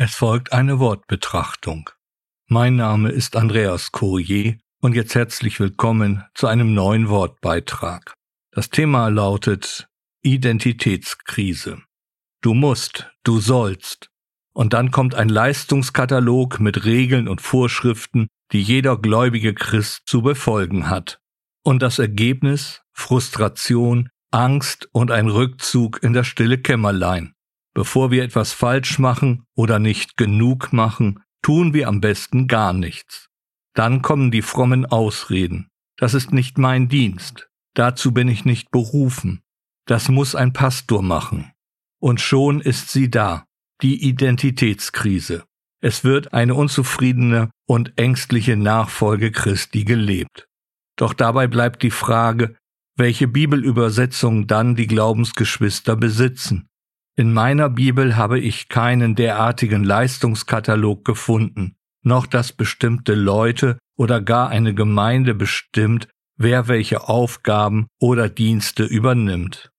Es folgt eine Wortbetrachtung. Mein Name ist Andreas Courier und jetzt herzlich willkommen zu einem neuen Wortbeitrag. Das Thema lautet Identitätskrise. Du musst, du sollst. Und dann kommt ein Leistungskatalog mit Regeln und Vorschriften, die jeder gläubige Christ zu befolgen hat. Und das Ergebnis? Frustration, Angst und ein Rückzug in das stille Kämmerlein. Bevor wir etwas falsch machen oder nicht genug machen, tun wir am besten gar nichts. Dann kommen die frommen Ausreden. Das ist nicht mein Dienst. Dazu bin ich nicht berufen. Das muss ein Pastor machen. Und schon ist sie da, die Identitätskrise. Es wird eine unzufriedene und ängstliche Nachfolge Christi gelebt. Doch dabei bleibt die Frage, welche Bibelübersetzung dann die Glaubensgeschwister besitzen. In meiner Bibel habe ich keinen derartigen Leistungskatalog gefunden, noch dass bestimmte Leute oder gar eine Gemeinde bestimmt, wer welche Aufgaben oder Dienste übernimmt.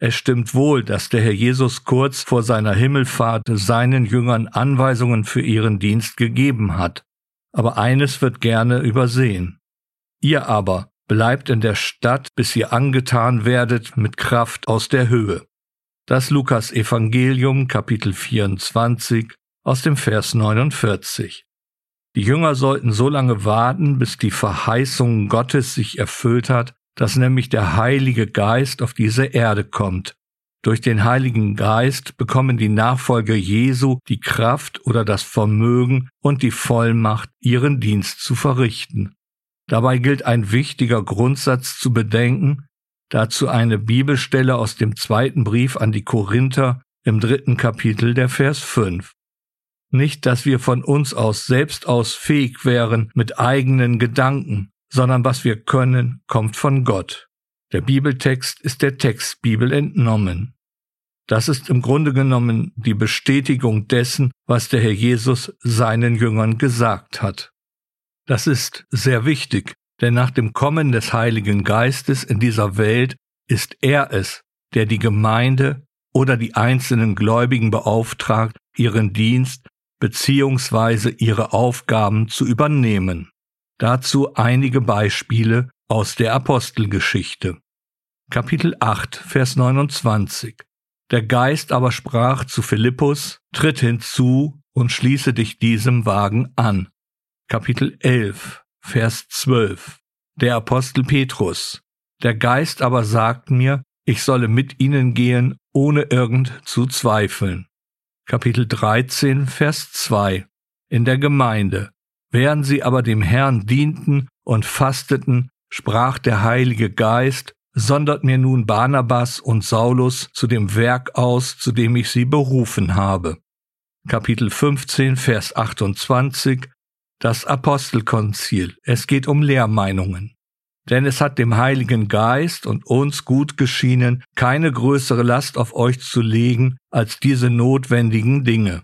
Es stimmt wohl, dass der Herr Jesus kurz vor seiner Himmelfahrt seinen Jüngern Anweisungen für ihren Dienst gegeben hat. Aber eines wird gerne übersehen. Ihr aber bleibt in der Stadt, bis ihr angetan werdet mit Kraft aus der Höhe. Das Lukas Evangelium Kapitel 24 aus dem Vers 49. Die Jünger sollten so lange warten, bis die Verheißung Gottes sich erfüllt hat, dass nämlich der Heilige Geist auf diese Erde kommt. Durch den Heiligen Geist bekommen die Nachfolger Jesu die Kraft oder das Vermögen und die Vollmacht, ihren Dienst zu verrichten. Dabei gilt ein wichtiger Grundsatz zu bedenken, Dazu eine Bibelstelle aus dem zweiten Brief an die Korinther im dritten Kapitel der Vers 5. Nicht, dass wir von uns aus selbst aus fähig wären mit eigenen Gedanken, sondern was wir können, kommt von Gott. Der Bibeltext ist der Textbibel entnommen. Das ist im Grunde genommen die Bestätigung dessen, was der Herr Jesus seinen Jüngern gesagt hat. Das ist sehr wichtig, denn nach dem Kommen des Heiligen Geistes in dieser Welt ist er es, der die Gemeinde oder die einzelnen Gläubigen beauftragt, ihren Dienst beziehungsweise ihre Aufgaben zu übernehmen. Dazu einige Beispiele aus der Apostelgeschichte. Kapitel 8, Vers 29. Der Geist aber sprach zu Philippus, tritt hinzu und schließe dich diesem Wagen an. Kapitel 11, Vers 12. Der Apostel Petrus. Der Geist aber sagt mir, ich solle mit ihnen gehen, ohne irgend zu zweifeln. Kapitel 13, Vers 2. In der Gemeinde. Während sie aber dem Herrn dienten und fasteten, sprach der Heilige Geist, sondert mir nun Barnabas und Saulus zu dem Werk aus, zu dem ich sie berufen habe. Kapitel 15, Vers 28 das Apostelkonzil. Es geht um Lehrmeinungen. Denn es hat dem Heiligen Geist und uns gut geschienen, keine größere Last auf euch zu legen als diese notwendigen Dinge.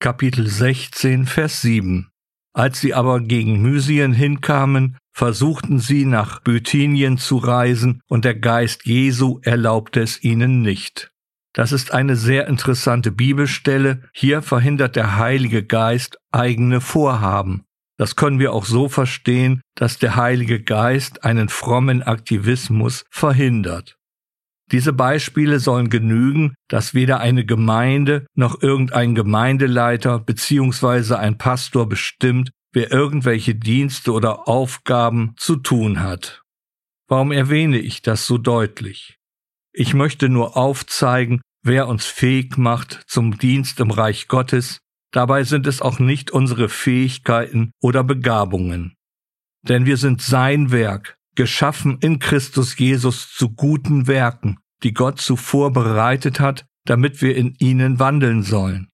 Kapitel 16, Vers 7. Als sie aber gegen Mysien hinkamen, versuchten sie nach Bithynien zu reisen, und der Geist Jesu erlaubte es ihnen nicht. Das ist eine sehr interessante Bibelstelle. Hier verhindert der Heilige Geist eigene Vorhaben. Das können wir auch so verstehen, dass der Heilige Geist einen frommen Aktivismus verhindert. Diese Beispiele sollen genügen, dass weder eine Gemeinde noch irgendein Gemeindeleiter bzw. ein Pastor bestimmt, wer irgendwelche Dienste oder Aufgaben zu tun hat. Warum erwähne ich das so deutlich? Ich möchte nur aufzeigen, wer uns fähig macht zum Dienst im Reich Gottes. Dabei sind es auch nicht unsere Fähigkeiten oder Begabungen. Denn wir sind sein Werk, geschaffen in Christus Jesus zu guten Werken, die Gott zuvor bereitet hat, damit wir in ihnen wandeln sollen.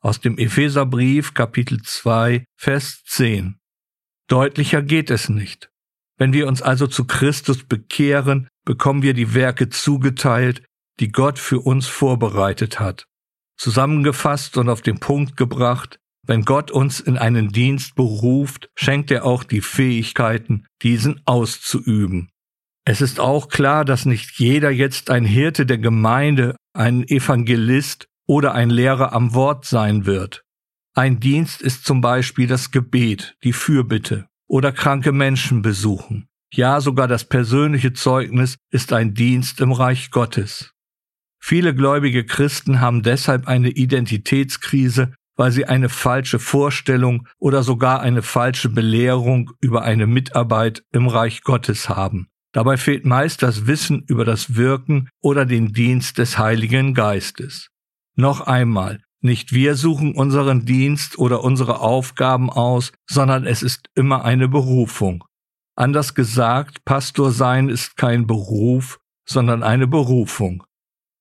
Aus dem Epheserbrief Kapitel 2 Vers 10. Deutlicher geht es nicht. Wenn wir uns also zu Christus bekehren, bekommen wir die Werke zugeteilt, die Gott für uns vorbereitet hat. Zusammengefasst und auf den Punkt gebracht, wenn Gott uns in einen Dienst beruft, schenkt er auch die Fähigkeiten, diesen auszuüben. Es ist auch klar, dass nicht jeder jetzt ein Hirte der Gemeinde, ein Evangelist oder ein Lehrer am Wort sein wird. Ein Dienst ist zum Beispiel das Gebet, die Fürbitte oder kranke Menschen besuchen. Ja, sogar das persönliche Zeugnis ist ein Dienst im Reich Gottes. Viele gläubige Christen haben deshalb eine Identitätskrise, weil sie eine falsche Vorstellung oder sogar eine falsche Belehrung über eine Mitarbeit im Reich Gottes haben. Dabei fehlt meist das Wissen über das Wirken oder den Dienst des Heiligen Geistes. Noch einmal, nicht wir suchen unseren Dienst oder unsere Aufgaben aus, sondern es ist immer eine Berufung. Anders gesagt, Pastor sein ist kein Beruf, sondern eine Berufung.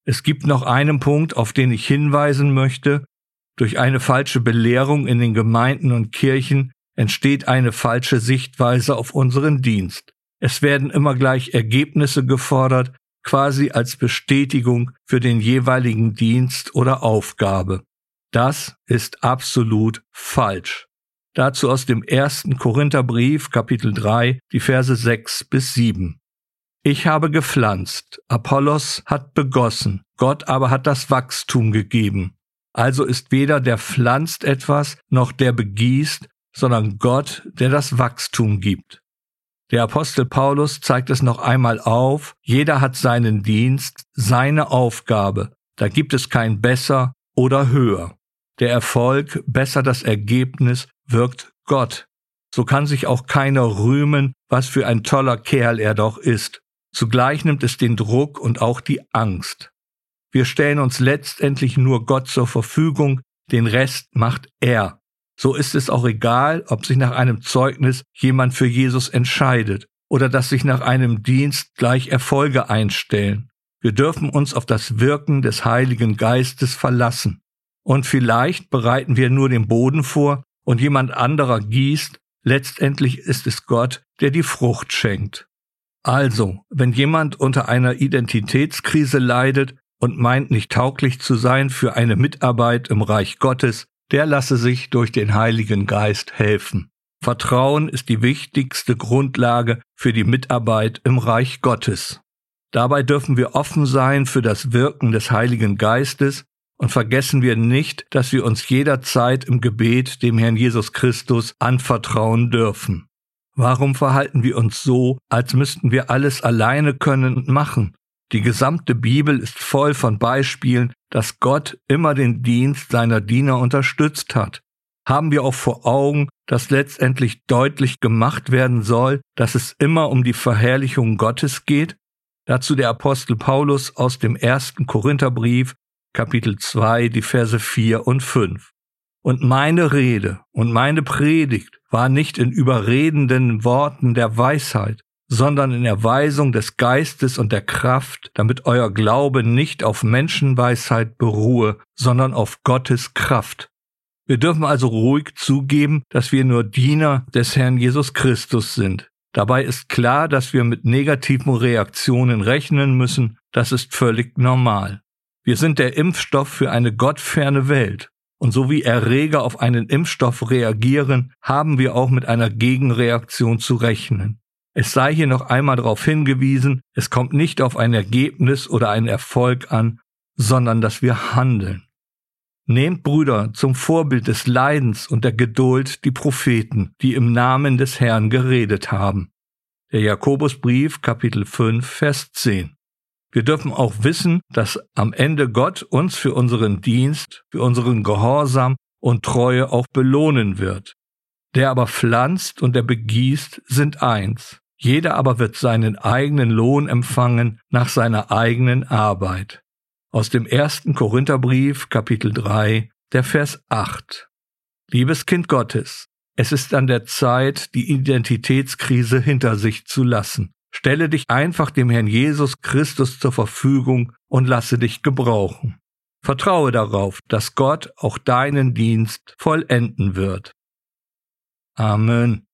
Es gibt noch einen Punkt, auf den ich hinweisen möchte. Durch eine falsche Belehrung in den Gemeinden und Kirchen entsteht eine falsche Sichtweise auf unseren Dienst. Es werden immer gleich Ergebnisse gefordert, quasi als Bestätigung für den jeweiligen Dienst oder Aufgabe. Das ist absolut falsch. Dazu aus dem ersten Korintherbrief, Kapitel 3, die Verse 6 bis 7. Ich habe gepflanzt, Apollos hat begossen, Gott aber hat das Wachstum gegeben. Also ist weder der pflanzt etwas noch der begießt, sondern Gott, der das Wachstum gibt. Der Apostel Paulus zeigt es noch einmal auf, jeder hat seinen Dienst, seine Aufgabe, da gibt es kein besser oder höher. Der Erfolg, besser das Ergebnis, wirkt Gott. So kann sich auch keiner rühmen, was für ein toller Kerl er doch ist. Zugleich nimmt es den Druck und auch die Angst. Wir stellen uns letztendlich nur Gott zur Verfügung, den Rest macht er. So ist es auch egal, ob sich nach einem Zeugnis jemand für Jesus entscheidet oder dass sich nach einem Dienst gleich Erfolge einstellen. Wir dürfen uns auf das Wirken des Heiligen Geistes verlassen. Und vielleicht bereiten wir nur den Boden vor und jemand anderer gießt, letztendlich ist es Gott, der die Frucht schenkt. Also, wenn jemand unter einer Identitätskrise leidet und meint nicht tauglich zu sein für eine Mitarbeit im Reich Gottes, der lasse sich durch den Heiligen Geist helfen. Vertrauen ist die wichtigste Grundlage für die Mitarbeit im Reich Gottes. Dabei dürfen wir offen sein für das Wirken des Heiligen Geistes und vergessen wir nicht, dass wir uns jederzeit im Gebet dem Herrn Jesus Christus anvertrauen dürfen. Warum verhalten wir uns so, als müssten wir alles alleine können und machen? Die gesamte Bibel ist voll von Beispielen, dass Gott immer den Dienst seiner Diener unterstützt hat. Haben wir auch vor Augen, dass letztendlich deutlich gemacht werden soll, dass es immer um die Verherrlichung Gottes geht? Dazu der Apostel Paulus aus dem ersten Korintherbrief, Kapitel 2, die Verse 4 und 5. Und meine Rede und meine Predigt war nicht in überredenden Worten der Weisheit, sondern in Erweisung des Geistes und der Kraft, damit euer Glaube nicht auf Menschenweisheit beruhe, sondern auf Gottes Kraft. Wir dürfen also ruhig zugeben, dass wir nur Diener des Herrn Jesus Christus sind. Dabei ist klar, dass wir mit negativen Reaktionen rechnen müssen, das ist völlig normal. Wir sind der Impfstoff für eine gottferne Welt. Und so wie Erreger auf einen Impfstoff reagieren, haben wir auch mit einer Gegenreaktion zu rechnen. Es sei hier noch einmal darauf hingewiesen, es kommt nicht auf ein Ergebnis oder einen Erfolg an, sondern dass wir handeln. Nehmt Brüder zum Vorbild des Leidens und der Geduld die Propheten, die im Namen des Herrn geredet haben. Der Jakobusbrief Kapitel 5 Vers 10. Wir dürfen auch wissen, dass am Ende Gott uns für unseren Dienst, für unseren Gehorsam und Treue auch belohnen wird. Der aber pflanzt und der begießt sind eins. Jeder aber wird seinen eigenen Lohn empfangen nach seiner eigenen Arbeit. Aus dem ersten Korintherbrief, Kapitel 3, der Vers 8. Liebes Kind Gottes, es ist an der Zeit, die Identitätskrise hinter sich zu lassen. Stelle dich einfach dem Herrn Jesus Christus zur Verfügung und lasse dich gebrauchen. Vertraue darauf, dass Gott auch deinen Dienst vollenden wird. Amen.